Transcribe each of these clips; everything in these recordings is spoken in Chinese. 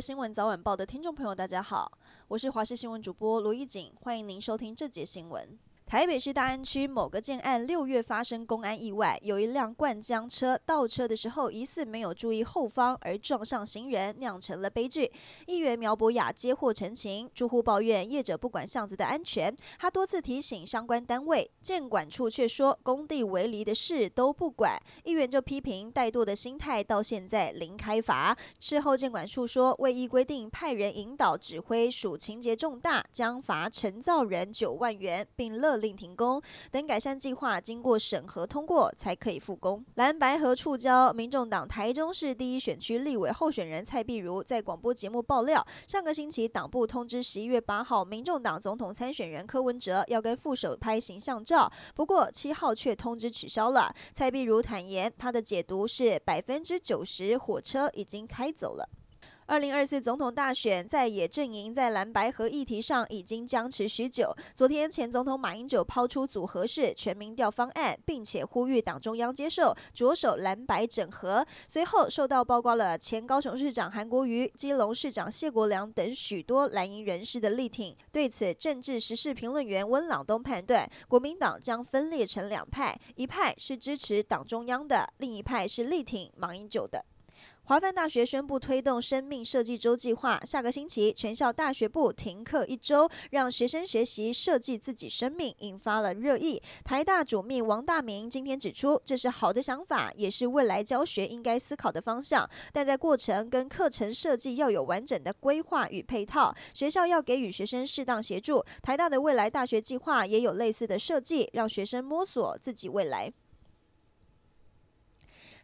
新闻早晚报的听众朋友，大家好，我是华视新闻主播罗一锦，欢迎您收听这节新闻。台北市大安区某个建案六月发生公安意外，有一辆灌浆车倒车的时候，疑似没有注意后方而撞上行人，酿成了悲剧。议员苗博雅接获陈情，住户抱怨业者不管巷子的安全，他多次提醒相关单位，建管处却说工地围篱的事都不管。议员就批评怠惰的心态到现在零开罚。事后建管处说，未依规定派人引导指挥属情节重大，将罚承造人九万元，并勒令停工，等改善计划经过审核通过才可以复工。蓝白河触礁，民众党台中市第一选区立委候选人蔡碧如在广播节目爆料，上个星期党部通知十一月八号，民众党总统参选人柯文哲要跟副手拍形象照，不过七号却通知取消了。蔡碧如坦言，他的解读是百分之九十火车已经开走了。二零二四总统大选在野阵营在蓝白合议题上已经僵持许久。昨天前总统马英九抛出组合式全民调方案，并且呼吁党中央接受，着手蓝白整合。随后受到曝光了前高雄市长韩国瑜、基隆市长谢国梁等许多蓝营人士的力挺。对此，政治时事评论员温朗东判断，国民党将分裂成两派，一派是支持党中央的，另一派是力挺马英九的。华梵大学宣布推动生命设计周计划，下个星期全校大学部停课一周，让学生学习设计自己生命，引发了热议。台大主秘王大明今天指出，这是好的想法，也是未来教学应该思考的方向，但在过程跟课程设计要有完整的规划与配套，学校要给予学生适当协助。台大的未来大学计划也有类似的设计，让学生摸索自己未来。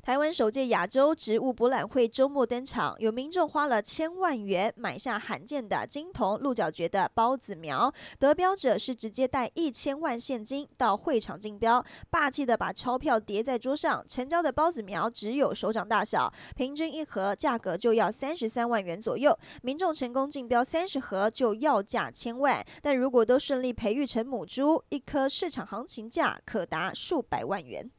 台湾首届亚洲植物博览会周末登场，有民众花了千万元买下罕见的金铜鹿角蕨的孢子苗，得标者是直接带一千万现金到会场竞标，霸气的把钞票叠在桌上，成交的孢子苗只有手掌大小，平均一盒价格就要三十三万元左右，民众成功竞标三十盒就要价千万，但如果都顺利培育成母株，一颗市场行情价可达数百万元。